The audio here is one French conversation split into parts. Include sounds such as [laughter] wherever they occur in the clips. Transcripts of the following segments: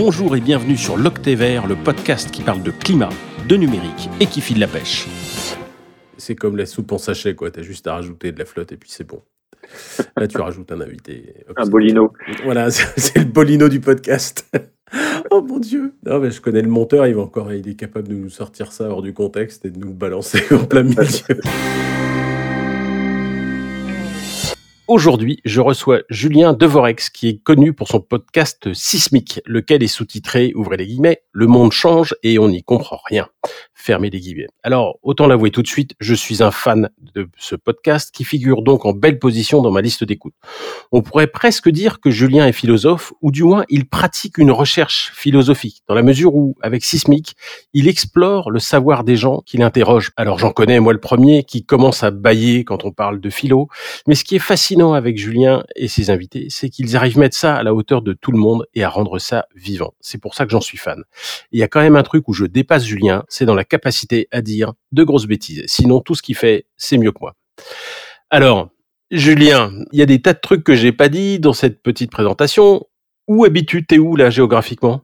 Bonjour et bienvenue sur l'Octévert, le podcast qui parle de climat, de numérique et qui file la pêche. C'est comme la soupe en sachet, quoi. T'as juste à rajouter de la flotte et puis c'est bon. Là, tu rajoutes un invité. Un bolino. Voilà, [laughs] c'est le bolino du podcast. [laughs] oh mon dieu. Non, mais je connais le monteur, il va encore, il est capable de nous sortir ça hors du contexte et de nous balancer en plein milieu. [laughs] Aujourd'hui, je reçois Julien Devorex, qui est connu pour son podcast Sismique, lequel est sous-titré, ouvrez les guillemets, Le monde change et on n'y comprend rien. Fermez les guillemets. Alors, autant l'avouer tout de suite, je suis un fan de ce podcast qui figure donc en belle position dans ma liste d'écoute. On pourrait presque dire que Julien est philosophe, ou du moins il pratique une recherche philosophique, dans la mesure où, avec Sismique, il explore le savoir des gens qu'il interroge. Alors j'en connais, moi le premier, qui commence à bailler quand on parle de philo, mais ce qui est fascinant avec Julien et ses invités, c'est qu'ils arrivent à mettre ça à la hauteur de tout le monde et à rendre ça vivant. C'est pour ça que j'en suis fan. Il y a quand même un truc où je dépasse Julien, c'est dans la capacité à dire de grosses bêtises. Sinon, tout ce qu'il fait, c'est mieux que moi. Alors, Julien, il y a des tas de trucs que j'ai pas dit dans cette petite présentation. Où habites-tu? T'es où là géographiquement?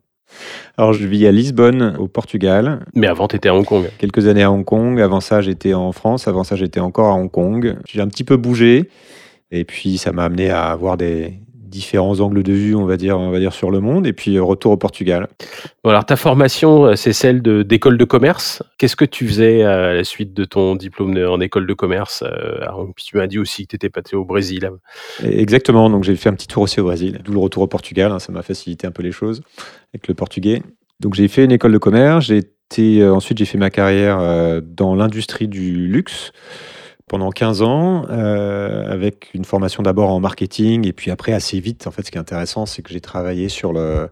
Alors, je vis à Lisbonne, au Portugal. Mais avant, tu étais à Hong Kong. Quelques années à Hong Kong. Avant ça, j'étais en France. Avant ça, j'étais encore à Hong Kong. J'ai un petit peu bougé. Et puis, ça m'a amené à avoir des différents angles de vue, on va dire, on va dire sur le monde. Et puis, retour au Portugal. Bon, alors, ta formation, euh, c'est celle d'école de, commerce. Qu'est-ce que tu faisais à la suite de ton diplôme en école de commerce euh, Tu m'as dit aussi que tu étais passé au Brésil. Exactement. Donc, j'ai fait un petit tour aussi au Brésil. D'où le retour au Portugal. Hein, ça m'a facilité un peu les choses avec le portugais. Donc, j'ai fait une école de commerce. J'ai été, euh, ensuite, j'ai fait ma carrière dans l'industrie du luxe pendant 15 ans, euh, avec une formation d'abord en marketing, et puis après, assez vite, en fait, ce qui est intéressant, c'est que j'ai travaillé sur le,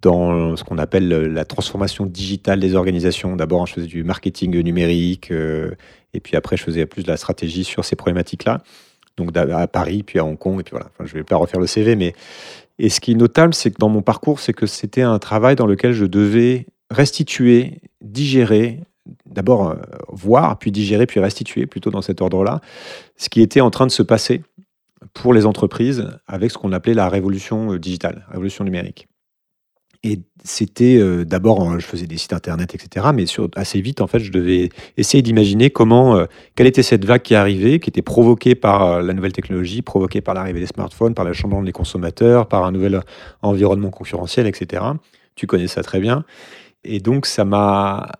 dans ce qu'on appelle la transformation digitale des organisations. D'abord, je faisais du marketing numérique, euh, et puis après, je faisais plus de la stratégie sur ces problématiques-là. Donc à Paris, puis à Hong Kong, et puis voilà. je ne vais pas refaire le CV, mais et ce qui est notable, c'est que dans mon parcours, c'est que c'était un travail dans lequel je devais restituer, digérer, d'abord euh, voir, puis digérer, puis restituer, plutôt dans cet ordre-là, ce qui était en train de se passer pour les entreprises avec ce qu'on appelait la révolution euh, digitale, révolution numérique. Et c'était euh, d'abord, je faisais des sites internet, etc. Mais assez vite, en fait, je devais essayer d'imaginer comment, quelle était cette vague qui arrivait, qui était provoquée par la nouvelle technologie, provoquée par l'arrivée des smartphones, par le changement des consommateurs, par un nouvel environnement concurrentiel, etc. Tu connais ça très bien. Et donc, ça m'a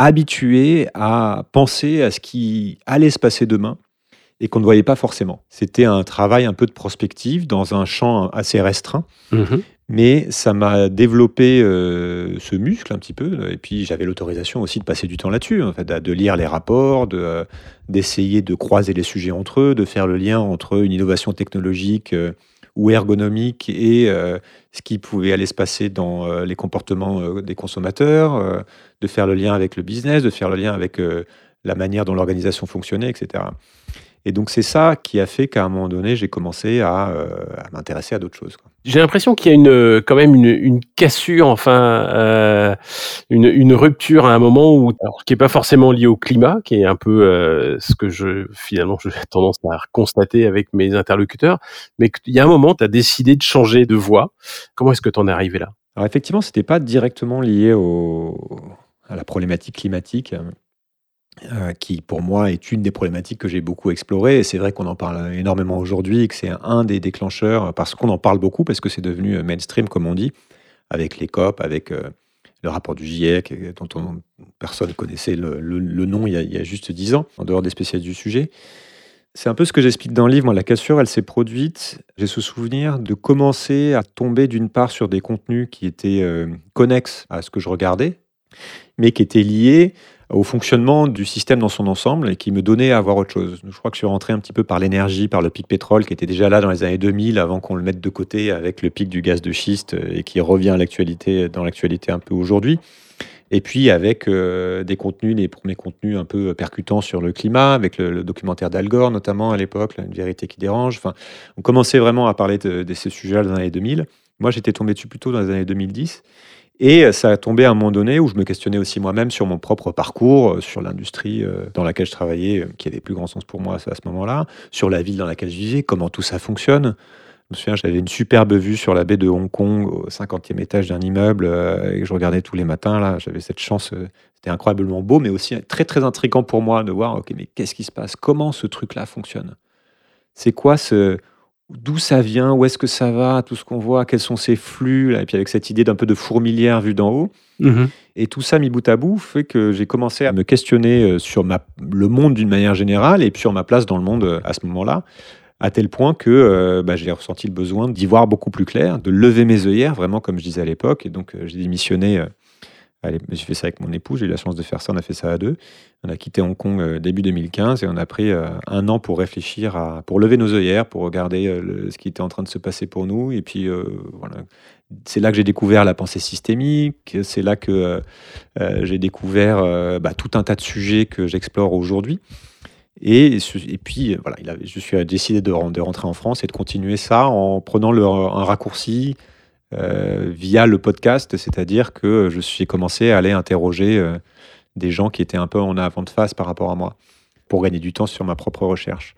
habitué à penser à ce qui allait se passer demain et qu'on ne voyait pas forcément. C'était un travail un peu de prospective dans un champ assez restreint, mhm. mais ça m'a développé euh, ce muscle un petit peu. Et puis j'avais l'autorisation aussi de passer du temps là-dessus, en fait, de lire les rapports, de, euh, d'essayer de croiser les sujets entre eux, de faire le lien entre une innovation technologique euh, ou ergonomique et euh, ce qui pouvait aller se passer dans euh, les comportements euh, des consommateurs, de faire le lien avec le business, de faire le lien avec la manière dont l'organisation fonctionnait, etc. Et donc c'est ça qui a fait qu'à un moment donné, j'ai commencé à, à m'intéresser à d'autres choses. J'ai l'impression qu'il y a une, quand même une, une cassure, enfin, euh, une, une, rupture à un moment où, alors, qui est pas forcément lié au climat, qui est un peu euh, ce que je finalement j'ai [laughs] tendance à constater avec mes interlocuteurs, mais il y a un moment, tu as décidé de changer de voie. Comment est-ce que tu en es arrivé là? Alors effectivement, c'était pas directement lié au, à la problématique climatique. Euh, qui pour moi est une des problématiques que j'ai beaucoup explorées. Et c'est vrai qu'on en parle énormément aujourd'hui que c'est un des déclencheurs, parce qu'on en parle beaucoup, parce que c'est devenu euh, mainstream, comme on dit, avec les COP, avec euh, le rapport du GIEC, dont on, personne connaissait le, nom il y, a, juste dix ans, en dehors des spécialistes du sujet. C'est un peu ce que j'explique dans le livre. La cassure, elle s'est produite. J'ai ce souvenir de commencer à tomber d'une part sur des contenus qui étaient connexes à ce que je regardais, mais qui étaient liés au fonctionnement du système dans son ensemble et qui me donnait à voir autre chose. Je crois que je suis rentré un petit peu par l'énergie, par le pic pétrole qui était déjà là dans les années 2000 avant qu'on le mette de côté avec le pic du gaz de schiste et qui revient à l'actualité, dans l'actualité un peu aujourd'hui. Et puis avec euh, des contenus, les premiers contenus un peu percutants sur le climat, avec le, documentaire d'Al Gore notamment à l'époque, Une vérité qui dérange. Enfin, on commençait vraiment à parler de, de ces sujets-là dans les années 2000. Moi, j'étais tombé dessus plutôt dans les années 2010. Et ça a tombé à un moment donné où je me questionnais aussi moi-même sur mon propre parcours, euh, sur l'industrie euh, dans laquelle je travaillais, euh, qui avait plus grand sens pour moi à ce moment-là, sur la ville dans laquelle je vivais, comment tout ça fonctionne. me souviens, j'avais une superbe vue sur la baie de Hong Kong au 50e étage d'un immeuble euh, et je regardais tous les matins. Là, j'avais cette chance. euh, c'était incroyablement beau, mais aussi très très intriguant pour moi de voir. Ok, mais qu'est-ce qui se passe? Comment ce truc-là fonctionne? C'est quoi ce D'où ça vient Où est-ce que ça va Tout ce qu'on voit Quels sont ces flux là Et puis avec cette idée d'un peu de fourmilière vue d'en haut. Et tout ça mis bout à bout fait que j'ai commencé à me questionner euh, sur ma, le monde d'une manière générale et puis sur ma place dans le monde euh, à ce moment-là, à tel point que euh, bah, j'ai ressenti le besoin d'y voir beaucoup plus clair, de lever mes œillères, vraiment comme je disais à l'époque. Et donc j'ai démissionné. Allez, j'ai fait ça avec mon époux, j'ai eu la chance de faire ça, on a fait ça à deux. On a quitté Hong Kong euh, début 2015 et on a pris euh, un an pour réfléchir, à, pour lever nos œillères, pour regarder euh, ce qui était en train de se passer pour nous. Et puis voilà, c'est là que j'ai découvert la pensée systémique, c'est là que j'ai découvert bah, tout un tas de sujets que j'explore aujourd'hui. Et, puis, voilà, je suis décidé de, de rentrer en France et de continuer ça en prenant un raccourci via le podcast, c'est-à-dire que je suis commencé à aller interroger euh, des gens qui étaient un peu en avant de face par rapport à moi pour gagner du temps sur ma propre recherche.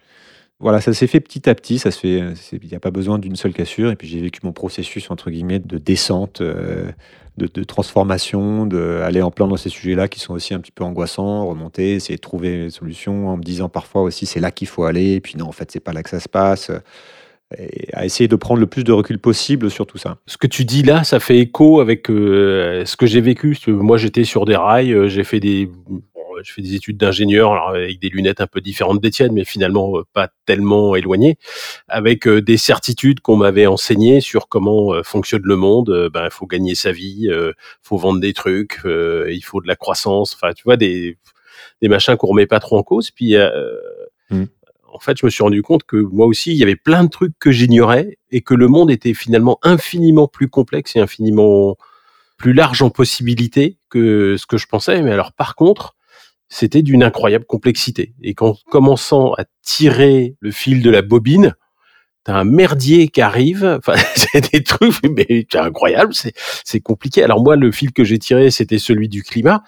Voilà, ça s'est fait petit à petit, ça se fait, c'est- il n'y a pas besoin d'une seule cassure. Et puis j'ai vécu mon processus entre guillemets de descente, euh, de, de transformation, d'aller en plein dans ces sujets-là qui sont aussi un petit peu angoissants, remonter, essayer de trouver des solutions en me disant parfois aussi c'est là qu'il faut aller. Et puis non, en fait c'est pas là que ça se passe. Et à essayer de prendre le plus de recul possible sur tout ça. Ce que tu dis là, ça fait écho avec euh, ce que j'ai vécu. Moi, j'étais sur des rails, euh, j'ai fait des, bon, fait des études d'ingénieur avec des lunettes un peu différentes des tiennes, mais finalement euh, pas tellement éloignées, avec euh, des certitudes qu'on m'avait enseignées sur comment euh, fonctionne le monde. Ben, il faut gagner sa vie, euh, faut vendre des trucs, il faut de la croissance. Enfin, tu vois des des machins qu'on remet pas trop en cause. Puis Mm. En fait, je me suis rendu compte que moi aussi, il y avait plein de trucs que j'ignorais et que le monde était finalement infiniment plus complexe et infiniment plus large en possibilités que ce que je pensais. Mais alors, par contre, c'était d'une incroyable complexité. Et qu'en commençant à tirer le fil de la bobine, t'as un merdier qui arrive. [laughs] Enfin, c'est des trucs, mais c'est incroyable. C'est, c'est compliqué. Alors moi, le fil que j'ai tiré, c'était celui du climat.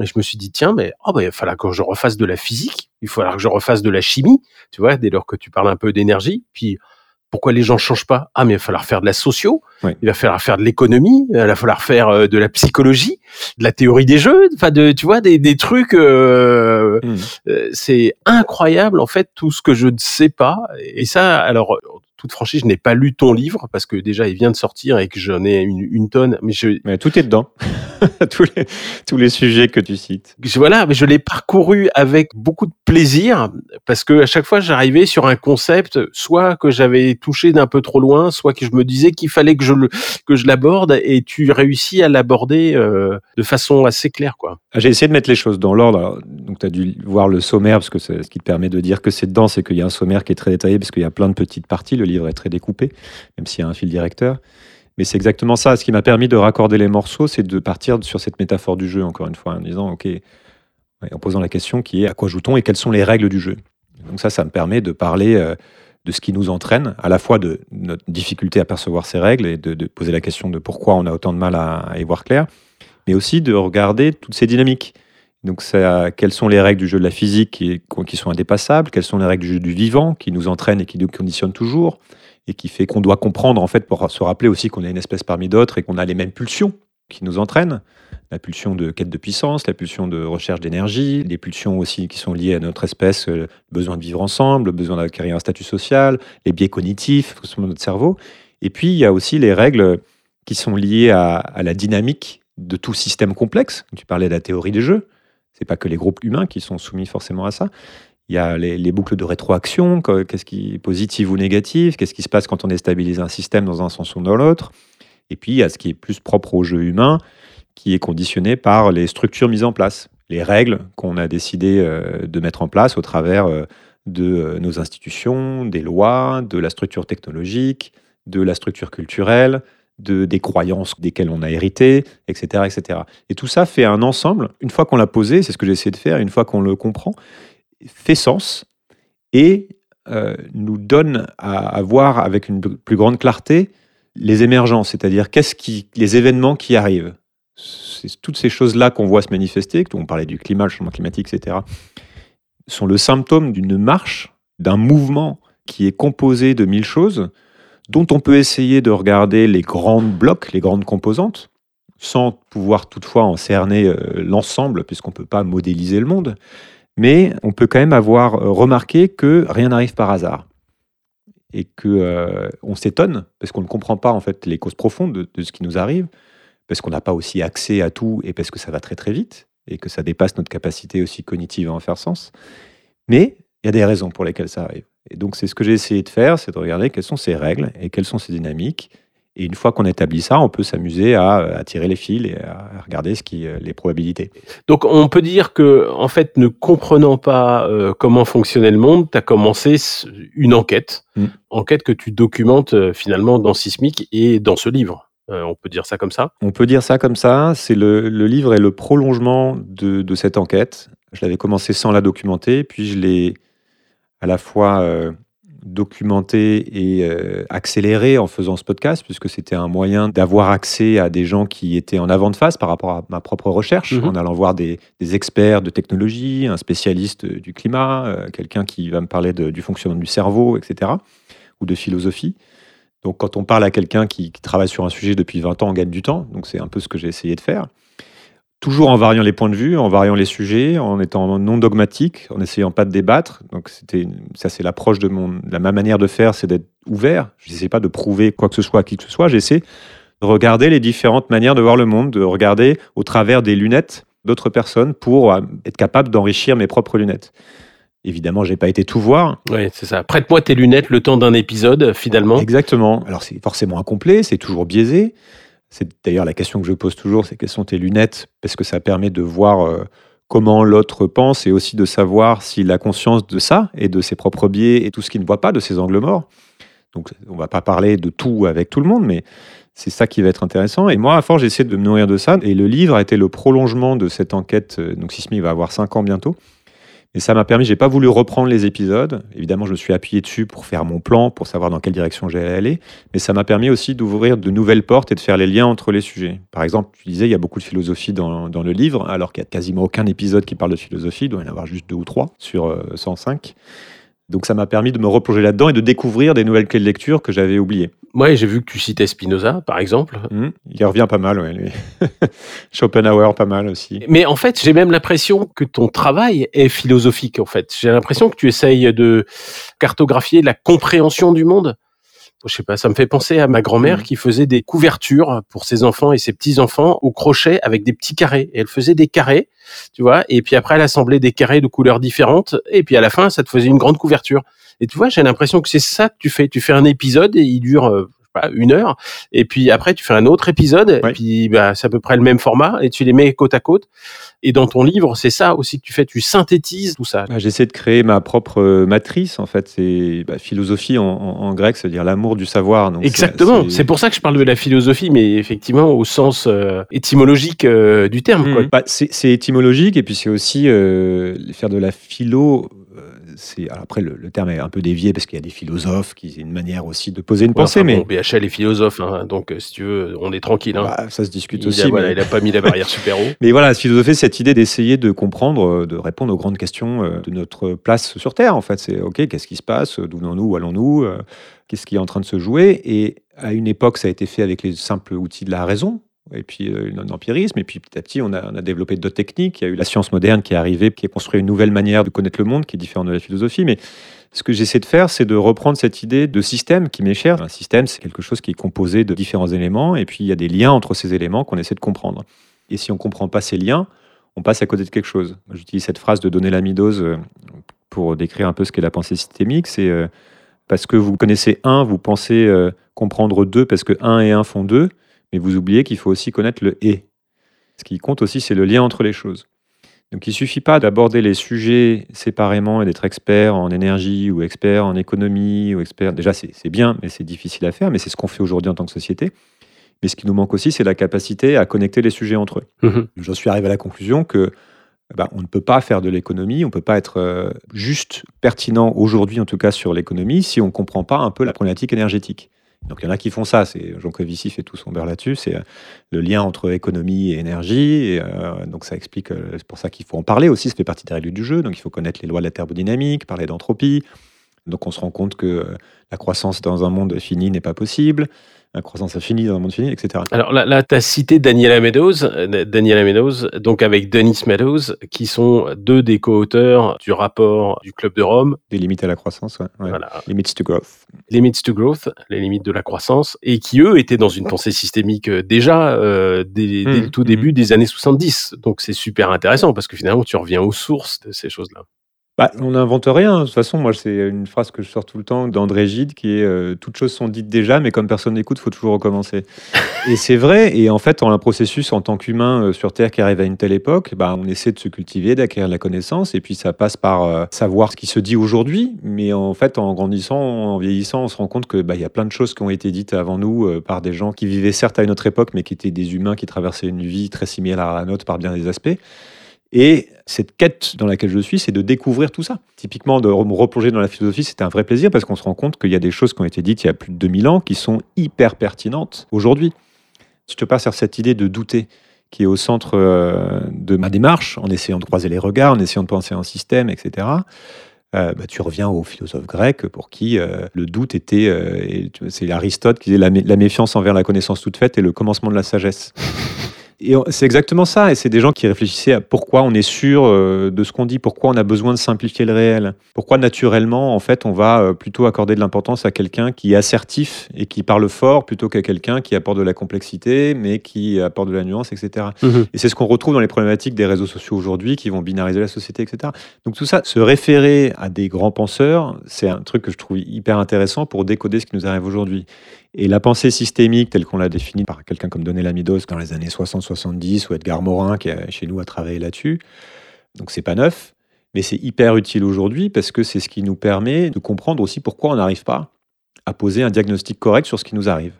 Et je me suis dit, tiens, mais oh, bah, il va falloir que je refasse de la physique, il va falloir que je refasse de la chimie, tu vois, dès lors que tu parles un peu d'énergie. Puis, pourquoi les gens changent pas? Ah, mais il va falloir faire de la socio, Oui. il va falloir faire de l'économie, il va falloir faire euh, de la psychologie, de la théorie des jeux, enfin, de, tu vois, des, des trucs. euh, Mm. euh, c'est incroyable, en fait, tout ce que je ne sais pas. Et ça, alors, toute franchise, je n'ai pas lu ton livre parce que déjà, il vient de sortir et que j'en ai une, une tonne. Mais je, Mais tout est dedans. [laughs] tous, les, tous les sujets que tu cites. voilà, mais je l'ai parcouru avec beaucoup de plaisir parce que à chaque fois j'arrivais sur un concept, soit que j'avais touché d'un peu trop loin, soit que je me disais qu'il fallait que je le que je l'aborde et tu réussis à l'aborder euh, de façon assez claire, quoi. Ah, J'ai essayé de mettre les choses dans l'ordre. Donc, tu as dû voir le sommaire, parce que c'est- ce qui te permet de dire que c'est dedans, c'est qu'il y a un sommaire qui est très détaillé, parce qu'il y a plein de petites parties. Le livre est très découpé, même s'il y a un fil directeur. Mais c'est exactement ça. Ce qui m'a permis de raccorder les morceaux, c'est de partir sur cette métaphore du jeu, encore une fois, en disant, OK, en posant la question qui est à quoi joue-t-on et quelles sont les règles du jeu? Donc, ça, ça me permet de parler euh, de ce qui nous entraîne, à la fois de notre difficulté à percevoir ces règles et de, poser la question de pourquoi on a autant de mal à y voir clair, mais aussi de regarder toutes ces dynamiques. Donc, quelles sont les règles du jeu de la physique qui, sont indépassables? Quelles sont les règles du jeu du vivant qui nous entraînent et qui nous conditionnent toujours? Et qui fait qu'on doit comprendre en fait pour se rappeler aussi qu'on est une espèce parmi d'autres et qu'on a les mêmes pulsions qui nous entraînent la pulsion de quête de puissance, la pulsion de recherche d'énergie, les pulsions aussi qui sont liées à notre espèce, euh, le besoin de vivre ensemble, le besoin d'acquérir un statut social, les biais cognitifs, sur notre cerveau. Et puis il y a aussi les règles qui sont liées à la dynamique de tout système complexe. Tu parlais de la théorie des jeux. C'est pas que les groupes humains qui sont soumis forcément à ça. Il y a les, les boucles de rétroaction, que- qu'est-ce qui est positif ou négatif, qu'est-ce qui se passe quand on déstabilise un système dans un sens ou dans l'autre. Et puis il y a ce qui est plus propre au jeu humain, qui est conditionné par les structures mises en place, les règles qu'on a décidé euh, de mettre en place au travers euh, de euh, nos institutions, des lois, de la structure technologique, de la structure culturelle, de, des croyances desquelles on a hérité, etc., etc. Et tout ça fait un ensemble. Une fois qu'on l'a posé, c'est ce que j'essaie de faire, une fois qu'on le comprend, fait sens et euh, nous donne à, voir avec une plus grande clarté les émergences, c'est-à-dire qu'est-ce qui, les événements qui arrivent. C'est toutes ces choses-là qu'on voit se manifester, on parlait du climat, le changement climatique, etc., sont le symptôme d'une marche, d'un mouvement qui est composé de mille choses, dont on peut essayer de regarder les grandes blocs, les grandes composantes, sans pouvoir toutefois en cerner euh, l'ensemble, puisqu'on ne peut pas modéliser le monde. Mais on peut quand même avoir euh, remarqué que rien n'arrive par hasard. Et que euh, on s'étonne, parce qu'on ne comprend pas en fait les causes profondes de, de ce qui nous arrive, parce qu'on n'a pas aussi accès à tout et parce que ça va très très vite, et que ça dépasse notre capacité aussi cognitive à en faire sens. Mais il y a des raisons pour lesquelles ça arrive. Et donc c'est ce que j'ai essayé de faire, c'est de regarder quelles sont ces règles et quelles sont ces dynamiques et une fois qu'on établit ça, on peut s'amuser à, tirer les fils et à regarder ce qui, euh, les probabilités. Donc on peut dire que, en fait, ne comprenant pas euh, comment fonctionnait le monde, tu as commencé une enquête, mm. enquête que tu documentes euh, finalement dans Sismic et dans ce livre. on peut dire ça comme ça? On peut dire ça comme ça. C'est le, le, livre est le prolongement de, de cette enquête. Je l'avais commencé sans la documenter, puis je l'ai à la fois documenté et euh, accéléré en faisant ce podcast, puisque c'était un moyen d'avoir accès à des gens qui étaient en avant de face par rapport à ma propre recherche, mhm. en allant voir des, experts de technologie, un spécialiste du climat, euh, quelqu'un qui va me parler du fonctionnement du cerveau, etc., ou de philosophie. Donc quand on parle à quelqu'un qui, qui travaille sur un sujet depuis 20 ans, on gagne du temps, donc c'est un peu ce que j'ai essayé de faire toujours en variant les points de vue, en variant les sujets, en étant non dogmatique, en essayant pas de débattre. Donc c'était ça, c'est l'approche de mon, la ma manière de faire, c'est d'être ouvert. Je n'essaie pas de prouver quoi que ce soit à qui que ce soit. J'essaie de regarder les différentes manières de voir le monde, de regarder au travers des lunettes d'autres personnes pour euh, être capable d'enrichir mes propres lunettes. Évidemment, j'ai pas été tout voir. Oui, c'est ça. Prête-moi tes lunettes le temps d'un épisode, finalement. Exactement. Alors, c'est forcément incomplet, c'est toujours biaisé. C'est d'ailleurs la question que je pose toujours, c'est quelles sont tes lunettes? Parce que ça permet de voir euh, comment l'autre pense et aussi de savoir s'il a conscience de ça et de ses propres biais et tout ce qu'il ne voit pas, de ses angles morts. Donc on ne va pas parler de tout avec tout le monde, mais c'est ça qui va être intéressant. Et moi, à force, j'essaie de me nourrir de ça. Et le livre a été le prolongement de cette enquête. Euh, donc Sismi va avoir cinq ans bientôt. Et ça m'a permis, j'ai pas voulu reprendre les épisodes. Évidemment, je me suis appuyé dessus pour faire mon plan, pour savoir dans quelle direction j'allais aller. Mais ça m'a permis aussi d'ouvrir de nouvelles portes et de faire les liens entre les sujets. Par exemple, tu disais, il y a beaucoup de philosophie dans, dans le livre, alors qu'il n'y a quasiment aucun épisode qui parle de philosophie. Il doit y en avoir juste deux ou trois sur 105. Donc ça m'a permis de me replonger là-dedans et de découvrir des nouvelles clés de lecture que j'avais oubliées. Moi, j'ai vu que tu citais Spinoza, par exemple. Mmh, il revient pas mal, ouais, lui. [laughs] Schopenhauer, pas mal aussi. Mais en fait, j'ai même l'impression que ton travail est philosophique, en fait. J'ai l'impression que tu essayes de cartographier la compréhension du monde je sais pas, ça me fait penser à ma grand-mère mmh. qui faisait des couvertures pour ses enfants et ses petits-enfants au crochet avec des petits carrés. Et elle faisait des carrés, tu vois, et puis après elle assemblait des carrés de couleurs différentes, et puis à la fin, ça te faisait une grande couverture. Et tu vois, j'ai l'impression que c'est ça que tu fais. Tu fais un épisode et il dure une heure. Et puis après, tu fais un autre épisode. Et puis, bah, c'est à peu près le même format et tu les mets côte à côte. Et dans ton livre, c'est ça aussi que tu fais. Tu synthétises tout ça. Bah, j'essaie de créer ma propre euh, matrice. En fait, c'est bah, philosophie en, grec, c'est-à-dire l'amour du savoir. Exactement. C'est pour ça que je parle de la philosophie, mais effectivement au sens euh, étymologique euh, du terme. Mmh. c'est étymologique et puis c'est aussi faire de la philo après le, terme est un peu dévié parce qu'il y a des philosophes qui c'est une manière aussi de poser une pensée. mais BHL est philosophe, hein, donc euh, si tu veux, on est tranquille. Hein. Bah, ça se discute il aussi. A, voilà, il n'a pas mis la barrière super haut. [laughs] Mais voilà, philosopher, cette idée d'essayer de comprendre, euh, de répondre aux grandes questions euh, de notre place sur Terre. En fait, c'est ok, qu'est-ce qui se passe, d'où venons-nous, où allons-nous, qu'est-ce qui est en train de se jouer? Et à une époque, ça a été fait avec les simples outils de la raison, et puis l'empirisme, et puis petit à petit, on a, on a développé d'autres techniques. Il y a eu la science moderne qui est arrivée, qui a construit une nouvelle manière de connaître le monde, qui est différente de la philosophie. Mais ce que j'essaie de faire, c'est de reprendre cette idée de système qui m'est chère. Un système, c'est quelque chose qui est composé de différents éléments, et puis il y a des liens entre ces éléments qu'on essaie de comprendre. Et si on ne comprend pas ces liens, on passe à côté de quelque chose. J'utilise cette phrase de donner l'amidose euh, pour décrire un peu ce qu'est la pensée systémique. C'est euh, parce que vous connaissez un, vous pensez euh, comprendre deux, parce que un et un font deux mais vous oubliez qu'il faut aussi connaître le et. Ce qui compte aussi, c'est le lien entre les choses. Donc il ne suffit pas d'aborder les sujets séparément et d'être expert en énergie ou expert en économie ou expert. Déjà, c'est bien, mais c'est difficile à faire, mais c'est ce qu'on fait aujourd'hui en tant que société. Mais ce qui nous manque aussi, c'est la capacité à connecter les sujets entre eux. Mmh J'en suis arrivé à la conclusion que bah, on ne peut pas faire de l'économie, on ne peut pas être euh, juste pertinent aujourd'hui, en tout cas sur l'économie, si on ne comprend pas un peu la problématique énergétique. Donc il y en a qui font ça, c'est Jean Covici fait tout son beurre là-dessus, c'est euh, le lien entre économie et énergie. Euh, donc ça explique, euh, c'est pour ça qu'il faut en parler aussi, ça fait partie des règles du jeu. Donc il faut connaître les lois de la thermodynamique, parler d'entropie, Donc on se rend compte que la croissance dans un monde fini n'est pas possible la croissance infinie dans un monde fini, etc. Alors là, là tu as cité Daniela Meadows, euh, Daniela Meadows, donc avec Dennis Meadows, qui sont deux des co-auteurs du rapport du Club de Rome. Des limites à la croissance, ouais. Voilà. Limits to growth. Limits to growth, les limites de la croissance, et qui eux étaient dans une pensée systémique euh, déjà euh, dès, dès, le tout mmh. début des années 70. Donc c'est super intéressant parce que finalement tu reviens aux sources de ces choses-là. Bah, on n'invente rien. De toute façon, moi, c'est une phrase que je sors tout le temps d'André Gide qui est euh, Toutes choses sont dites déjà, mais comme personne n'écoute, il faut toujours recommencer. [laughs] et c'est vrai. Et en fait, a un processus en tant qu'humain euh, sur Terre qui arrive à une telle époque, bah, on essaie de se cultiver, d'acquérir la connaissance. Et puis, ça passe par euh, savoir ce qui se dit aujourd'hui. Mais en fait, en grandissant, en vieillissant, on se rend compte qu'il bah, y a plein de choses qui ont été dites avant nous par des gens qui vivaient certes à une autre époque, mais qui étaient des humains qui traversaient une vie très similaire à la nôtre par bien des aspects. Et cette quête dans laquelle je suis, c'est de découvrir tout ça. Typiquement, de me replonger dans la philosophie, c'était un vrai plaisir parce qu'on se rend compte qu'il y a des choses qui ont été dites il y a plus de 2000 ans qui sont hyper pertinentes aujourd'hui. Je te passe sur cette idée de douter qui est au centre euh, de ma démarche, en essayant de croiser les regards, en essayant de penser un système, etc., euh, bah, tu reviens aux philosophes grecs pour qui euh, le doute était, c'est Aristote qui disait la, méfiance envers la connaissance toute faite et le commencement de la sagesse. Et c'est exactement ça. Et c'est des gens qui réfléchissaient à pourquoi on est sûr euh, de ce qu'on dit, pourquoi on a besoin de simplifier le réel, pourquoi naturellement, en fait, on va euh, plutôt accorder de l'importance à quelqu'un qui est assertif et qui parle fort plutôt qu'à quelqu'un qui apporte de la complexité, mais qui apporte de la nuance, etc. Mhm. Et c'est ce qu'on retrouve dans les problématiques des réseaux sociaux aujourd'hui qui vont binariser la société, etc. Donc tout ça, se référer à des grands penseurs, c'est un truc que je trouve hyper intéressant pour décoder ce qui nous arrive aujourd'hui. Et la pensée systémique, telle qu'on l'a définie par quelqu'un comme Donella Midos dans les années 60-70, ou Edgar Morin, qui chez nous a travaillé là-dessus, donc c'est pas neuf, mais c'est hyper utile aujourd'hui parce que c'est ce qui nous permet de comprendre aussi pourquoi on n'arrive pas à poser un diagnostic correct sur ce qui nous arrive.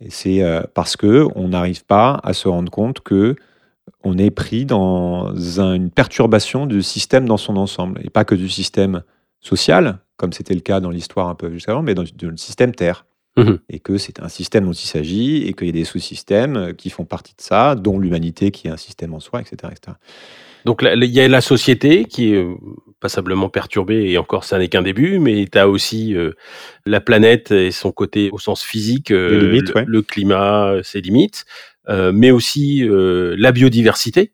Et c'est euh, parce que on n'arrive pas à se rendre compte que on est pris dans une perturbation du système dans son ensemble, et pas que du système social, comme c'était le cas dans l'histoire un peu juste avant, mais dans le système Terre. Mmh et que c'est un système dont il s'agit, et qu'il y a des sous-systèmes euh, qui font partie de ça, dont l'humanité qui est un système en soi, etc. Donc il y a la société qui est euh, passablement perturbée, et encore ça n'est qu'un début, mais tu as aussi euh, la planète et son côté au sens physique, le, climat, ses limites, mais aussi la biodiversité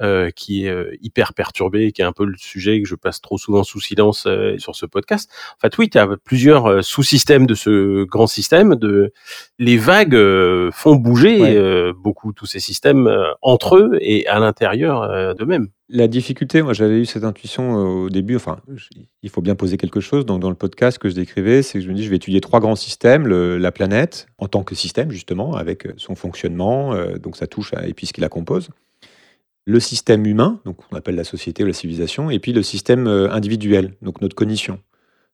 euh, qui est euh, hyper perturbé, qui est un peu le sujet que je passe trop souvent sous silence euh, sur ce podcast. En fait, oui, tu as plusieurs sous-systèmes de ce grand système. De les vagues font bouger beaucoup tous ces systèmes entre eux et à l'intérieur d'eux-mêmes. La difficulté, moi j'avais eu cette intuition au début, enfin il faut bien poser quelque chose, donc dans le podcast que je décrivais, c'est que je me dis je vais étudier trois grands systèmes, la planète en tant que système justement, avec son fonctionnement, donc ça touche à, et puis ce qui la compose le système humain, donc on appelle la société ou la civilisation, et puis le système euh, individuel, donc notre cognition.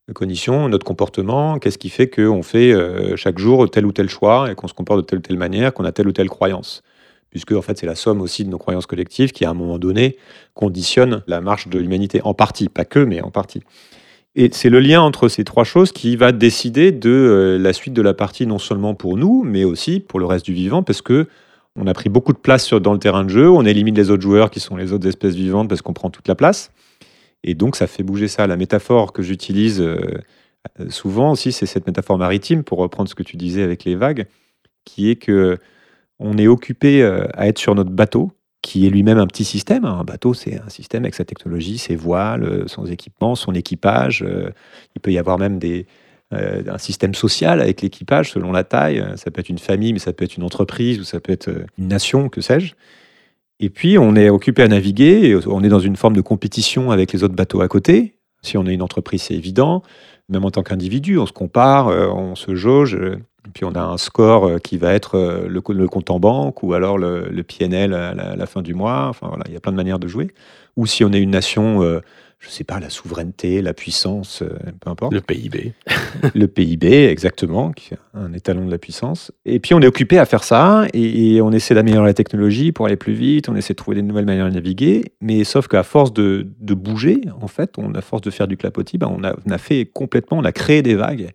Notre cognition, notre comportement, qu'est-ce qui fait qu'on fait euh, chaque jour tel ou tel choix et qu'on se comporte de telle ou telle manière, qu'on a telle ou telle croyance. Puisque en fait c'est la somme aussi de nos croyances collectives qui à un moment donné conditionne la marche de l'humanité, en partie, pas que, mais en partie. Et c'est le lien entre ces trois choses qui va décider de euh, la suite de la partie, non seulement pour nous, mais aussi pour le reste du vivant, parce que on a pris beaucoup de place dans le terrain de jeu, on élimine les autres joueurs qui sont les autres espèces vivantes parce qu'on prend toute la place. Et donc ça fait bouger ça. La métaphore que j'utilise euh, souvent aussi, c'est cette métaphore maritime, pour reprendre ce que tu disais avec les vagues, qui est que on est occupé euh, à être sur notre bateau, qui est lui-même un petit système. Un bateau, c'est un système avec sa technologie, ses voiles, son équipement, son équipage. Euh, il peut y avoir même des, euh, un système social avec l'équipage selon la taille. Ça peut être une famille, mais ça peut être une entreprise ou ça peut être euh, une nation, que sais-je. Et puis, on est occupé à naviguer, on est dans une forme de compétition avec les autres bateaux à côté. Si on est une entreprise, c'est évident. Même en tant qu'individu, on se compare, euh, on se jauge, puis on a un score qui va être le, compte en banque ou alors le, PNL à la, fin du mois. Enfin, voilà, il y a plein de manières de jouer. Ou si on est une nation je sais pas, la souveraineté, la puissance, euh, peu importe. Le PIB. [laughs] le PIB, exactement, qui est un étalon de la puissance. Et puis on est occupé à faire ça, et, on essaie d'améliorer la technologie pour aller plus vite, on essaie de trouver des nouvelles manières de naviguer, mais sauf qu'à force de, bouger, en fait, on, à force de faire du clapotis, ben on, a, on a fait complètement, on a créé des vagues.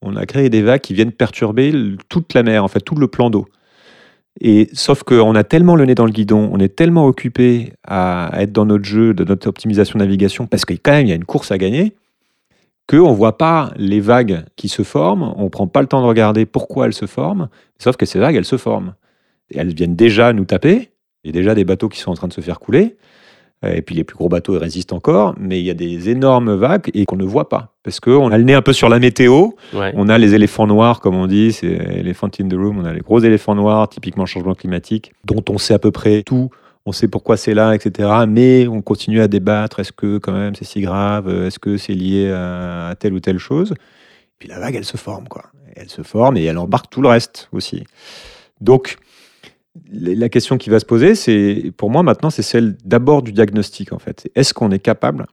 On a créé des vagues qui viennent perturber toute la mer, en fait, tout le plan d'eau. Et sauf qu'on a tellement le nez dans le guidon, on est tellement occupé à, être dans notre jeu, de notre optimisation de navigation, parce que quand même il y a une course à gagner, qu'on ne voit pas les vagues qui se forment, on ne prend pas le temps de regarder pourquoi elles se forment, sauf que ces vagues, elles se forment. Et elles viennent déjà nous taper, il y a déjà des bateaux qui sont en train de se faire couler, et puis les plus gros bateaux ils résistent encore, mais il y a des énormes vagues et qu'on ne voit pas. Parce qu'on a le nez un peu sur la météo, on a les éléphants noirs, comme on dit, c'est elephant in the room, on a les gros éléphants noirs, typiquement changement climatique, dont on sait à peu près tout on sait pourquoi c'est là, etc. Mais on continue à débattre. Est-ce que quand même c'est si grave? Est-ce que c'est lié à, telle ou telle chose? Puis la vague, elle se forme, quoi. Elle se forme et elle embarque tout le reste aussi. Donc, la question qui va se poser, c'est pour moi maintenant, c'est celle d'abord du diagnostic en fait. Est-ce qu'on est capable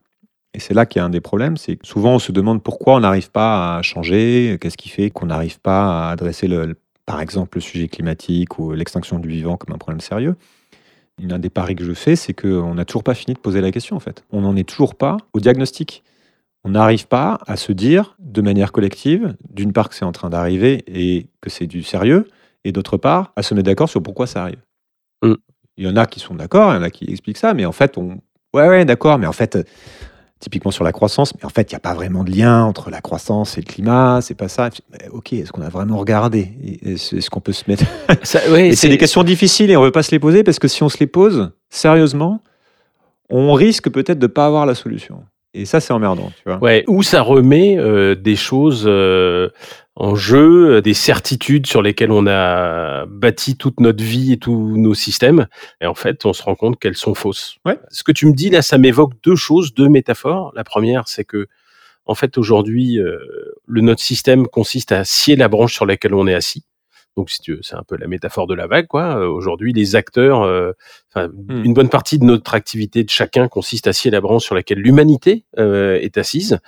Et c'est là qu'il y a un des problèmes, c'est souvent on se demande pourquoi on n'arrive pas à changer, qu'est-ce qui fait qu'on n'arrive pas à adresser le, par exemple le sujet climatique ou l'extinction du vivant comme un problème sérieux. Un des paris que je fais, c'est qu'on n'a toujours pas fini de poser la question, en fait. On n'en est toujours pas au diagnostic. On n'arrive pas à se dire de manière collective, d'une part que c'est en train d'arriver et que c'est du sérieux, et d'autre part, à se mettre d'accord sur pourquoi ça arrive. Mm. Il y en a qui sont d'accord, il y en a qui expliquent ça, mais en fait, on. Ouais, ouais, d'accord, mais en fait, typiquement sur la croissance, mais en fait, il n'y a pas vraiment de lien entre la croissance et le climat, c'est pas ça. ok, est-ce qu'on a vraiment regardé? Est-ce qu'on peut se mettre. [laughs] c'est des questions difficiles et on ne veut pas se les poser parce que si on se les pose sérieusement, on risque peut-être de ne pas avoir la solution. Et ça, c'est emmerdant, tu vois. Ouais, ou ça remet euh, des choses euh, en jeu, des certitudes sur lesquelles on a bâti toute notre vie et tous nos systèmes. Et en fait, on se rend compte qu'elles sont fausses. Ouais. Ce que tu me dis là, ça m'évoque deux choses, deux métaphores. La première, c'est que en fait, aujourd'hui, euh, le notre système consiste à scier la branche sur laquelle on est assis. Donc, si tu veux, c'est un peu la métaphore de la vague, quoi. Euh, aujourd'hui, les acteurs, euh, hmm. une bonne partie de notre activité de chacun consiste à scier la branche sur laquelle l'humanité euh, est assise.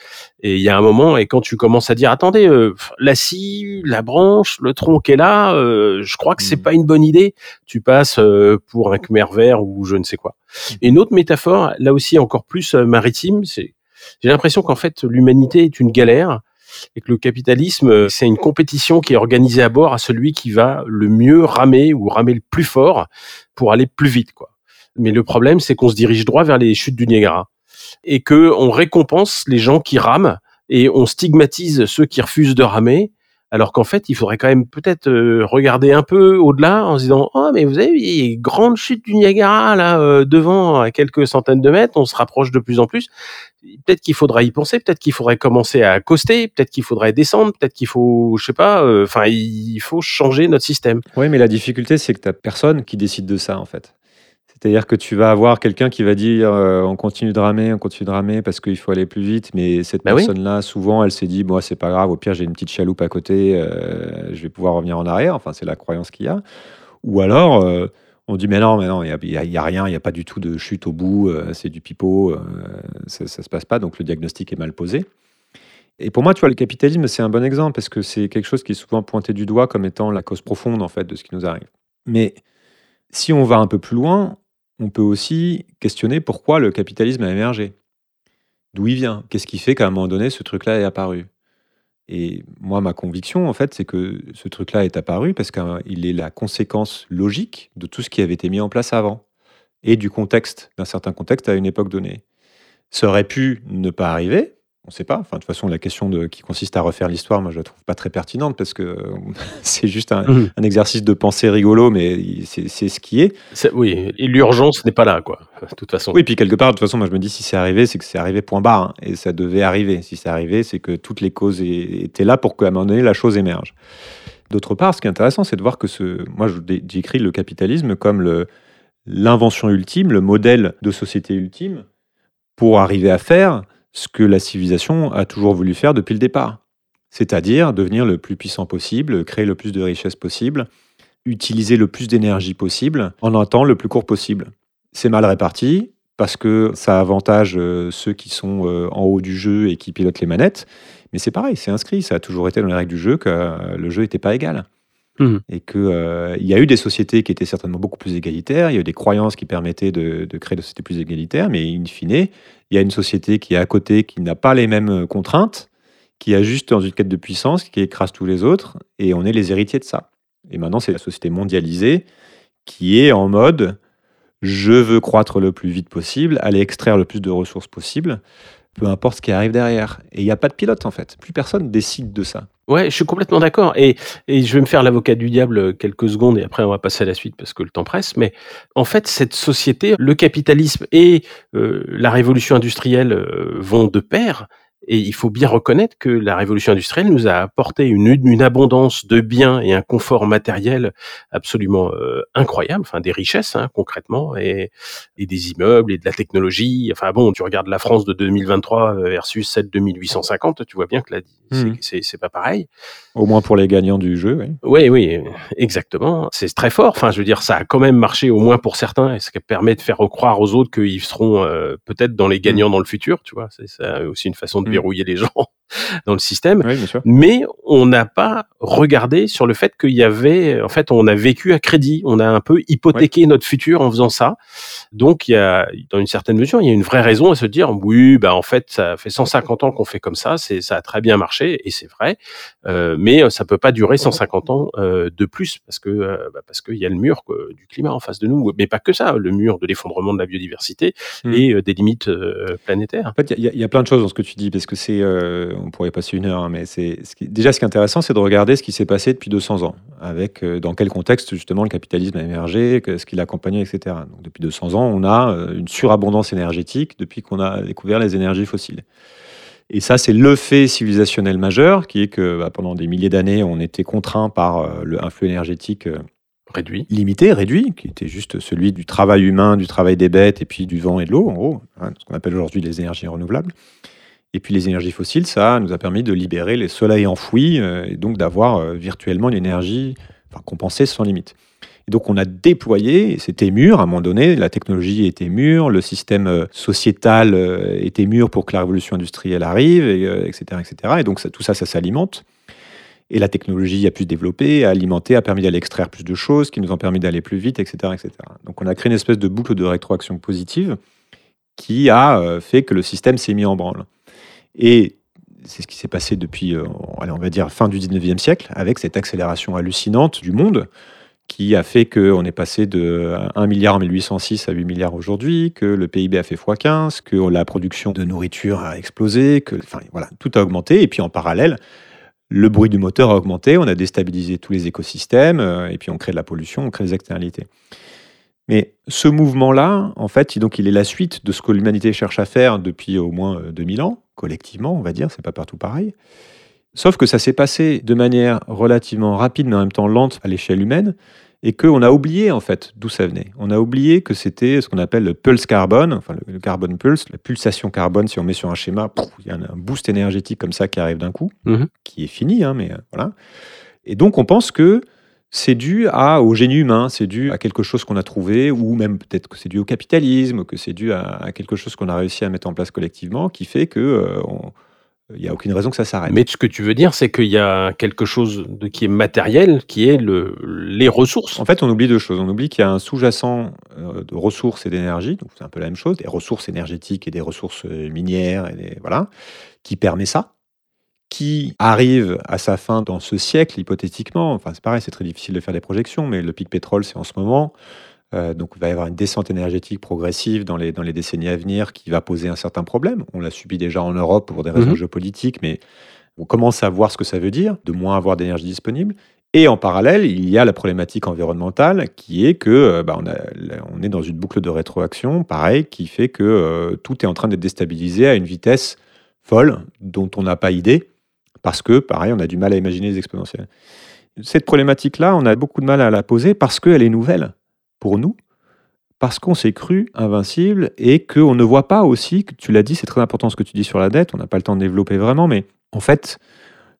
Et il y a un moment, et quand tu commences à dire, attendez, la scie, la branche, le tronc est là, je crois que c'est hmm. pas une bonne idée. Tu passes pour un Khmer vert ou je ne sais quoi. Hmm. une autre métaphore, là aussi encore plus maritime, c'est j'ai l'impression qu'en fait l'humanité est une galère et que le capitalisme, euh, c'est une compétition qui est organisée à bord à celui qui va le mieux ramer ou ramer le plus fort pour aller plus vite, quoi. Mais le problème, c'est qu'on se dirige droit vers les chutes du Niagara et que on récompense les gens qui rament et on stigmatise ceux qui refusent de ramer alors qu'en fait, il faudrait quand même peut-être euh, regarder un peu au-delà en se disant oh mais vous avez une grande chute du Niagara là euh, devant à quelques centaines de mètres, on se rapproche de plus en plus. Peut-être qu'il faudra y penser, peut-être qu'il faudrait commencer à accoster, peut-être qu'il faudrait descendre, peut-être qu'il faut, je sais pas, euh, enfin il faut changer notre système. Oui, mais la difficulté c'est que tu personne qui décide de ça en fait. C'est-à-dire que tu vas avoir quelqu'un qui va dire euh, on continue de ramer, on continue de ramer parce qu'il faut aller plus vite, mais cette bah personne-là, souvent, elle s'est dit bon, c'est pas grave, au pire, j'ai une petite chaloupe à côté, euh, je vais pouvoir revenir en arrière. Enfin, c'est la croyance qu'il y a. Ou alors, euh, on dit mais non, mais non, il n'y a, rien, il n'y a pas du tout de chute au bout, c'est du pipeau, ça ne se passe pas, donc le diagnostic est mal posé. Et pour moi, tu vois, le capitalisme, c'est un bon exemple parce que c'est quelque chose qui est souvent pointé du doigt comme étant la cause profonde en fait de ce qui nous arrive. Mais si on va un peu plus loin, on peut aussi questionner pourquoi le capitalisme a émergé. D'où il vient? Qu'est-ce qui fait qu'à un moment donné, ce truc-là est apparu? Et moi, ma conviction, en fait, c'est que ce truc-là est apparu parce qu'il est la conséquence logique de tout ce qui avait été mis en place avant et du contexte, d'un certain contexte à une époque donnée. Ça aurait pu ne pas arriver, on ne sait pas. Enfin, de toute façon, la question de, qui consiste à refaire l'histoire, moi, je la trouve pas très pertinente parce que [laughs] c'est juste mhm. un, exercice de pensée rigolo, mais c'est ce qui est. Oui, et l'urgence n'est pas là, quoi. De toute façon. Oui, puis quelque part, de toute façon, moi, je me dis, si c'est arrivé, c'est que c'est arrivé point barre, hein, et ça devait arriver. Si c'est arrivé, c'est que toutes les causes étaient là pour qu'à un moment donné, la chose émerge. D'autre part, ce qui est intéressant, c'est de voir que ce, moi, j'écris le capitalisme comme l'invention ultime, le modèle de société ultime pour arriver à faire ce que la civilisation a toujours voulu faire depuis le départ, c'est-à-dire devenir le plus puissant possible, créer le plus de richesses possible, utiliser le plus d'énergie possible en un temps le plus court possible. C'est mal réparti parce que ça avantage euh, ceux qui sont euh, en haut du jeu et qui pilotent les manettes, mais c'est pareil, c'est inscrit, ça a toujours été dans les règles du jeu que euh, le jeu n'était pas égal. Mmh. Et qu'il y a eu des sociétés qui étaient certainement beaucoup plus égalitaires, il y a eu des croyances qui permettaient de, de créer des sociétés plus égalitaires, mais in fine, il y a une société qui est à côté, qui n'a pas les mêmes euh, contraintes, qui a juste dans une quête de puissance, qui écrase tous les autres, et on est les héritiers de ça. Et maintenant, c'est la société mondialisée qui est en mode je veux croître le plus vite possible, aller extraire le plus de ressources possible, peu importe ce qui arrive derrière. Et il n'y a pas de pilote en fait. Plus personne décide de ça. Ouais, je suis complètement d'accord. Et, je vais me faire l'avocat du diable quelques secondes et après on va passer à la suite parce que le temps presse. Mais en fait, cette société, le capitalisme et euh, la révolution industrielle euh, vont de pair. Et il faut bien reconnaître que la révolution industrielle nous a apporté une, une abondance de biens et un confort matériel absolument euh, incroyable, enfin des richesses hein, concrètement, et, et, des immeubles et de la technologie. Enfin bon, tu regardes la France de 2023 versus celle de 2850, tu vois bien que là, mmh. c'est pas pareil. Au moins pour les gagnants du jeu, oui. Oui, oui, exactement. C'est très fort. Enfin, je veux dire, ça a quand même marché au moins pour certains, et ça permet de faire croire aux autres qu'ils seront euh, peut-être dans les gagnants mmh. dans le futur, tu vois. C'est aussi une façon de verrouiller les gens dans le système. Mais on n'a pas regardé sur le fait qu'il y avait, en fait, on a vécu à crédit, on a un peu hypothéqué notre futur en faisant ça. Donc, il y a, dans une certaine mesure, il y a une vraie raison à se dire, oui, bah en fait, ça fait 150 ans qu'on fait comme ça, c'est ça a très bien marché et c'est vrai, euh, mais ça peut pas durer 150 ans euh, de plus parce que euh, bah, parce qu'il y a le mur quoi, du climat en face de nous, mais pas que ça, le mur de l'effondrement de la biodiversité mmh. et euh, des limites euh, planétaires. En fait, il y, y, a plein de choses dans ce que tu dis parce que c'est on pourrait passer une heure, hein, mais c'est déjà ce qui est intéressant, c'est de regarder ce qui s'est passé depuis 200 ans, avec euh, dans quel contexte justement le capitalisme a émergé, ce qu'il a accompagné, etc. Donc, depuis 200 ans, on a euh, une surabondance énergétique depuis qu'on a découvert les énergies fossiles. Et ça, c'est le fait civilisationnel majeur, qui est que bah, pendant des milliers d'années, on était contraint par euh, le, un flux énergétique réduit. limité, réduit, qui était juste celui du travail humain, du travail des bêtes, et puis du vent et de l'eau, en gros, hein, ce qu'on appelle aujourd'hui les énergies renouvelables. Et puis les énergies fossiles, ça nous a permis de libérer les soleils enfouis euh, et donc d'avoir euh, virtuellement l'énergie enfin, compensée sans limite. Et donc on a déployé, c'était mûr à un moment donné, la technologie était mûre, le système euh, sociétal était mûr pour que la révolution industrielle arrive, et, etc., etc. Et donc tout ça, ça s'alimente. Et la technologie a pu se développer, a alimenté, a permis d'aller extraire plus de choses, qui nous ont permis d'aller plus vite, etc., etc. Donc on a créé une espèce de boucle de rétroaction positive qui a fait que le système s'est mis en branle. Et c'est ce qui s'est passé depuis, euh, on va dire, fin du 19e siècle, avec cette accélération hallucinante du monde qui a fait qu'on est passé de 1 milliard en 1806 à 8 milliards aujourd'hui, que le PIB a fait x15, que la production de nourriture a explosé, que enfin, voilà, tout a augmenté. Et puis en parallèle, le bruit du moteur a augmenté, on a déstabilisé tous les écosystèmes, euh, et puis on crée de la pollution, on crée des externalités. Mais ce mouvement-là, en fait, donc, il est la suite de ce que l'humanité cherche à faire depuis au moins 2000 euh, ans, collectivement, on va dire, c'est pas partout pareil. Sauf que ça s'est passé de manière relativement rapide, mais en même temps lente à l'échelle humaine, et qu'on a oublié en fait d'où ça venait. On a oublié que c'était ce qu'on appelle le pulse carbone, enfin le, carbone pulse, la pulsation carbone. Si on met sur un schéma, il y a un boost énergétique comme ça qui arrive d'un coup, mmh qui est fini, hein, mais euh, voilà. Et donc on pense que c'est dû à, au génie humain, c'est dû à quelque chose qu'on a trouvé, ou même peut-être que c'est dû au capitalisme, que c'est dû à, quelque chose qu'on a réussi à mettre en place collectivement, qui fait que euh, il n'y a aucune raison que ça s'arrête. Mais ce que tu veux dire, c'est qu'il y a quelque chose de, qui est matériel, qui est le, les ressources. En fait, on oublie deux choses. On oublie qu'il y a un sous-jacent euh, de ressources et d'énergie, donc c'est un peu la même chose, des ressources énergétiques et des ressources euh, minières, et voilà, qui permet ça qui arrive à sa fin dans ce siècle, hypothétiquement. Enfin, c'est pareil, c'est très difficile de faire des projections, mais le pic pétrole, c'est en ce moment. Euh, donc, il va y avoir une descente énergétique progressive dans les, dans les décennies à venir qui va poser un certain problème. On l'a subi déjà en Europe pour des raisons mhm. géopolitiques, mais on commence à voir ce que ça veut dire, de moins avoir d'énergie disponible. Et en parallèle, il y a la problématique environnementale qui est que euh, bah, on, a, on, est dans une boucle de rétroaction, pareil, qui fait que euh, tout est en train d'être déstabilisé à une vitesse folle dont on n'a pas idée parce que, pareil, on a du mal à imaginer les exponentielles. Cette problématique-là, on a beaucoup de mal à la poser parce qu'elle est nouvelle pour nous, parce qu'on s'est cru invincible et qu'on ne voit pas aussi, tu l'as dit, c'est très important ce que tu dis sur la dette, on n'a pas le temps de développer vraiment, mais en fait,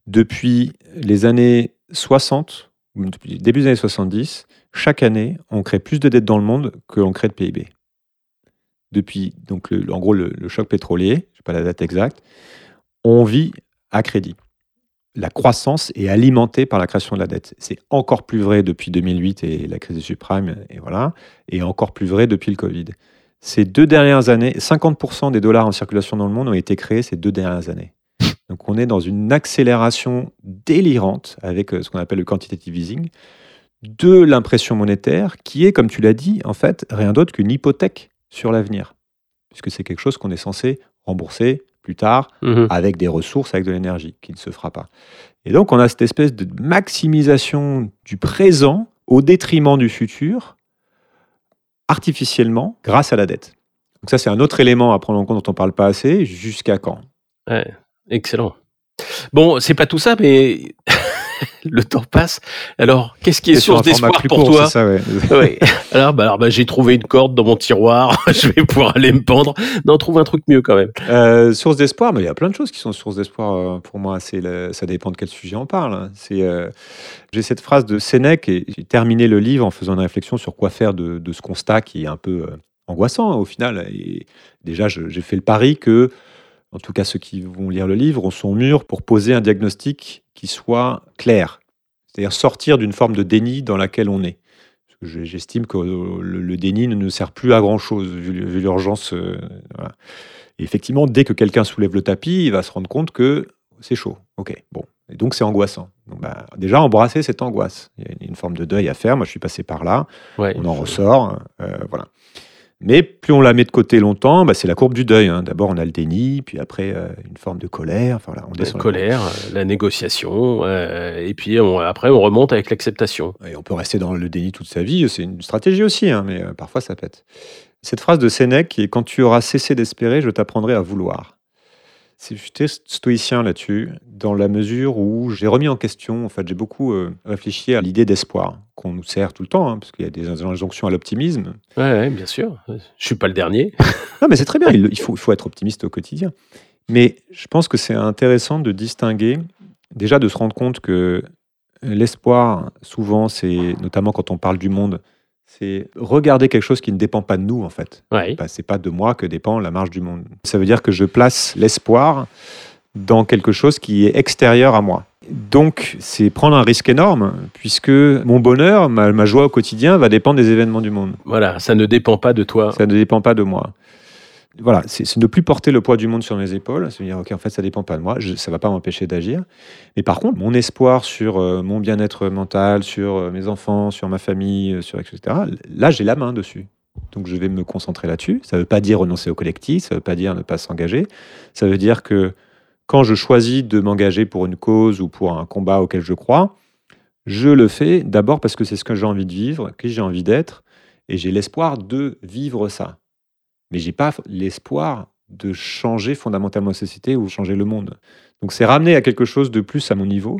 depuis les années 60, depuis le début des années 70, chaque année, on crée plus de dettes dans le monde que l'on crée de PIB. Depuis, donc, en gros, le, le choc pétrolier, je n'ai pas la date exacte, on vit à crédit la croissance est alimentée par la création de la dette. C'est encore plus vrai depuis 2008 et la crise des subprimes, et voilà, et encore plus vrai depuis le Covid. Ces deux dernières années, 50% des dollars en circulation dans le monde ont été créés ces deux dernières années. Donc on est dans une accélération délirante avec euh, ce qu'on appelle le quantitative easing de l'impression monétaire qui est, comme tu l'as dit, en fait, rien d'autre qu'une hypothèque sur l'avenir. Puisque c'est quelque chose qu'on est censé rembourser plus tard, Mhm. avec des ressources, avec de l'énergie, qui ne se fera pas. Et donc, on a cette espèce de maximisation du présent au détriment du futur, artificiellement, grâce à la dette. Donc ça, c'est un autre élément à prendre en compte dont on ne parle pas assez. Jusqu'à quand? Ouais, excellent. Bon, c'est pas tout ça, mais [laughs] le temps passe. Alors, qu'est-ce qui est source d'espoir pour court, toi c'est ça, ouais. [laughs] Ouais. Alors, bah, alors bah, j'ai trouvé une corde dans mon tiroir. [laughs] je vais pouvoir aller me pendre. Non, trouve un truc mieux quand même. Euh, source d'espoir, mais il y a plein de choses qui sont source d'espoir euh, pour moi. C'est ça dépend de quel sujet on parle. hein. C'est, euh, j'ai cette phrase de Sénèque et j'ai terminé le livre en faisant une réflexion sur quoi faire de, de ce constat qui est un peu euh, angoissant hein, au final. Et déjà, j'ai fait le pari que, en tout cas ceux qui vont lire le livre, sont mûrs pour poser un diagnostic qui soit clair. C'est-à-dire sortir d'une forme de déni dans laquelle on est. J'estime que euh, le, déni ne sert plus à grand-chose vu, l'urgence. euh, voilà. Effectivement, dès que quelqu'un soulève le tapis, il va se rendre compte que c'est chaud. Ok, bon. Et donc c'est angoissant. Donc, bah, déjà, embrasser cette angoisse. Il y a une, une forme de deuil à faire. Moi, je suis passé par là. Ouais. On en ressort. euh, voilà. Mais plus on la met de côté longtemps, bah, c'est la courbe du deuil. hein. D'abord, on a le déni, puis après, euh, une forme de colère. Enfin, on La colère, la négociation, euh, et puis on- après on remonte avec l'acceptation. Et on peut rester dans le déni toute sa vie, c'est une stratégie aussi, hein, mais euh, parfois ça pète. Cette phrase de Sénèque qui est Quand tu auras cessé d'espérer, je t'apprendrai à vouloir. J'étais stoïcien là-dessus, dans la mesure où j'ai remis en question, en fait, j'ai beaucoup euh, réfléchi à l'idée d'espoir qu'on nous sert tout le temps, hein, parce qu'il y a des injonctions à l'optimisme. Ouais, ouais, bien sûr. Je suis pas le dernier. [laughs] Non, mais c'est très bien, il, il faut, il faut être optimiste au quotidien. Mais je pense que c'est intéressant de distinguer, déjà de se rendre compte que l'espoir, souvent, c'est, notamment quand on parle du monde, c'est regarder quelque chose qui ne dépend pas de nous, en fait. Ouais. Bah, c'est pas de moi que dépend la marge du monde. Ça veut dire que je place l'espoir dans quelque chose qui est extérieur à moi. Donc, c'est prendre un risque énorme, puisque mon bonheur, ma, ma joie au quotidien va dépendre des événements du monde. Voilà, ça ne dépend pas de toi. Ça ne dépend pas de moi. Voilà, c'est ne plus porter le poids du monde sur mes épaules, c'est dire, OK, en fait, ça dépend pas de moi, je, ça va pas m'empêcher d'agir. Mais par contre, mon espoir sur euh, mon bien-être mental, sur euh, mes enfants, sur ma famille, euh, sur etc., là, j'ai la main dessus. Donc, je vais me concentrer là-dessus. Ça ne veut pas dire renoncer au collectif, ça ne veut pas dire ne pas s'engager. Ça veut dire que quand je choisis de m'engager pour une cause ou pour un combat auquel je crois, je le fais d'abord parce que c'est ce que j'ai envie de vivre, qui j'ai envie d'être, et j'ai l'espoir de vivre ça. Mais j'ai pas l'espoir de changer fondamentalement la société ou changer le monde. Donc c'est ramener à quelque chose de plus à mon niveau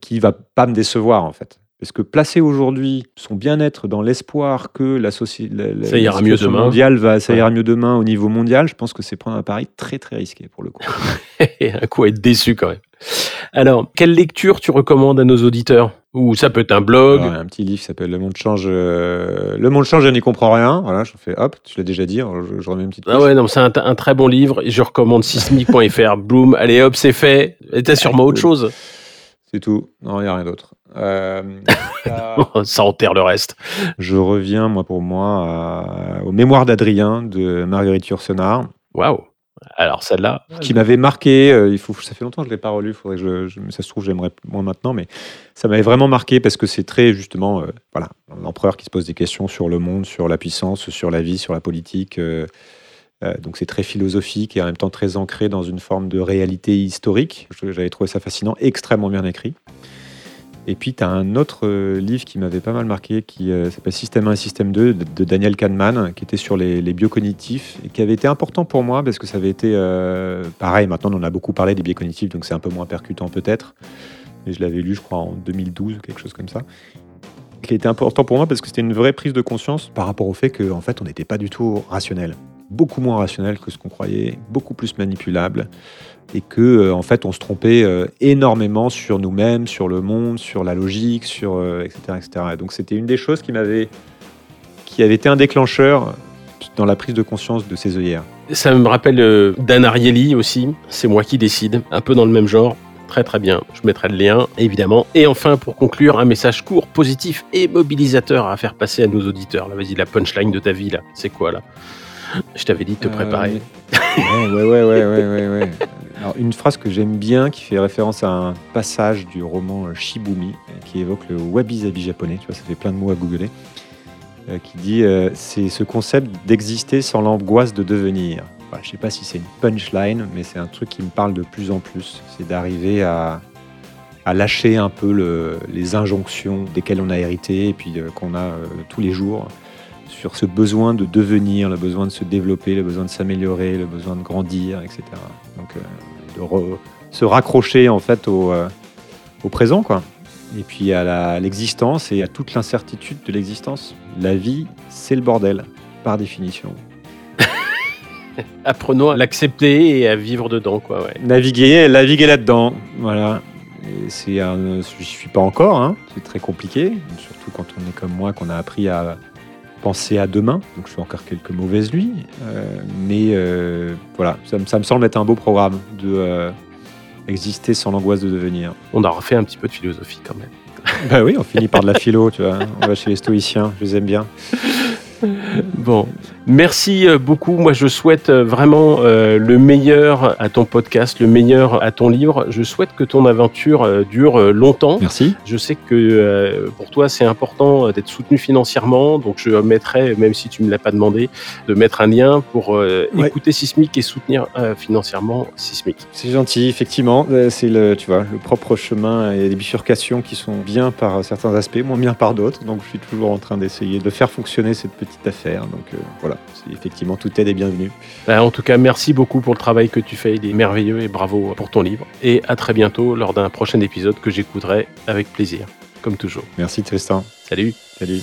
qui va pas me décevoir en fait. Parce que placer aujourd'hui son bien-être dans l'espoir que la, soci- la, la- Ça ira la mieux situation demain. mondiale va, ça Ouais. ira mieux demain au niveau mondial, je pense que c'est prendre un pari très très risqué pour le coup. [laughs] Et un coup être déçu quand même. Alors, quelle lecture tu recommandes à nos auditeurs? Ou ça peut être un blog. Alors, un petit livre s'appelle Le monde change. euh, Le monde change, je n'y comprends rien. Voilà, je fais hop, tu l'as déjà dit, je, je remets une petite. Ah ouais, non, c'est un, un très bon livre. Je recommande sismic.fr. [laughs] Boom, allez hop, c'est fait. Et t'as sûrement autre chose. C'est tout. Non, il n'y a rien d'autre. Euh, [laughs] Ça enterre le reste. je reviens, moi, pour moi, à- au Mémoire d'Adrien de Marguerite Yourcenar, Waouh. Alors celle-là. qui m'avait marqué. euh, il faut, ça fait longtemps que je ne l'ai pas relu. Faudrait que je, je- ça se trouve, j'aimerais moins maintenant, mais ça m'avait vraiment marqué parce que c'est très, justement, euh, voilà, l'empereur qui se pose des questions sur le monde, sur la puissance, sur la vie, sur la politique. euh, euh, donc c'est très philosophique et en même temps très ancré dans une forme de réalité historique. J'avais trouvé ça fascinant, extrêmement bien écrit. Et puis, tu as un autre euh, livre qui m'avait pas mal marqué, qui euh, s'appelle Système 1 et Système 2 de, Daniel Kahneman, qui était sur les, biocognitifs et qui avait été important pour moi parce que ça avait été euh, pareil. Maintenant, on en a beaucoup parlé des biais cognitifs, donc c'est un peu moins percutant peut-être. Et je l'avais lu, je crois, en 2012 ou quelque chose comme ça. Qui été important pour moi parce que c'était une vraie prise de conscience par rapport au fait qu'en en fait, on n'était pas du tout rationnel. Beaucoup moins rationnel que ce qu'on croyait, beaucoup plus manipulable et que euh, en fait on se trompait euh, énormément sur nous-mêmes, sur le monde, sur la logique, sur euh, etc., etc. Et donc c'était une des choses qui m'avait qui avait été un déclencheur dans la prise de conscience de ces œillères. Ça me rappelle euh, Dan Ariely aussi. C'est moi qui décide. Un peu dans le même genre. Très très bien. Je mettrai le lien, évidemment. Et enfin, pour conclure, un message court, positif et mobilisateur à faire passer à nos auditeurs. Vas-y, la punchline de ta vie, là. C'est quoi, là? Je t'avais dit de te préparer. Euh, ouais, ouais, ouais, ouais, ouais, ouais. [laughs] Alors, une phrase que j'aime bien qui fait référence à un passage du roman euh, Shibumi euh, qui évoque le wabi-sabi japonais. Tu vois, ça fait plein de mots à googler. euh, qui dit euh, c'est ce concept d'exister sans l'angoisse de devenir. voilà, je sais pas si c'est une punchline, mais c'est un truc qui me parle de plus en plus. C'est d'arriver à, à lâcher un peu le- les injonctions desquelles on a hérité et puis euh, qu'on a euh, tous les jours sur ce besoin de devenir, le besoin de se développer, le besoin de s'améliorer, le besoin de grandir, etc. Donc euh, de re- se raccrocher en fait au, euh, au présent, quoi. Et puis à l'existence et à toute l'incertitude de l'existence. La vie, c'est le bordel, par définition. [laughs] Apprenons à l'accepter et à vivre dedans, quoi. Ouais. Naviguer, naviguer là-dedans, voilà. C'est je suis pas encore, hein, c'est très compliqué, surtout quand on est comme moi, qu'on a appris à penser à demain. Donc je fais encore quelques mauvaises nuits, euh, mais euh, voilà, ça, me- ça me semble être un beau programme de euh, exister sans l'angoisse de devenir. On a refait un petit peu de philosophie quand même. [laughs] bah oui, on finit par de la philo, tu vois. On va chez les stoïciens, je les aime bien. Bon, merci euh, beaucoup. Moi, je souhaite euh, vraiment euh, le meilleur à ton podcast, le meilleur à ton livre. Je souhaite que ton aventure dure longtemps. Merci. Je sais que pour toi, c'est important d'être soutenu financièrement. Donc, je mettrai, même si tu me l'as pas demandé, de mettre un lien pour Ouais. écouter Sismic et soutenir financièrement Sismic. C'est gentil, effectivement. C'est le, tu vois, le propre chemin et les bifurcations qui sont bien par certains aspects, moins bien par d'autres. Donc, je suis toujours en train d'essayer de faire fonctionner cette petite affaire. Donc, euh, voilà, effectivement toute aide est bienvenue. Bah, en tout cas, merci beaucoup pour le travail que tu fais. Il est merveilleux et bravo pour ton livre. Et à très bientôt lors d'un prochain épisode que j'écouterai avec plaisir, comme toujours. Merci Tristan. Salut Salut.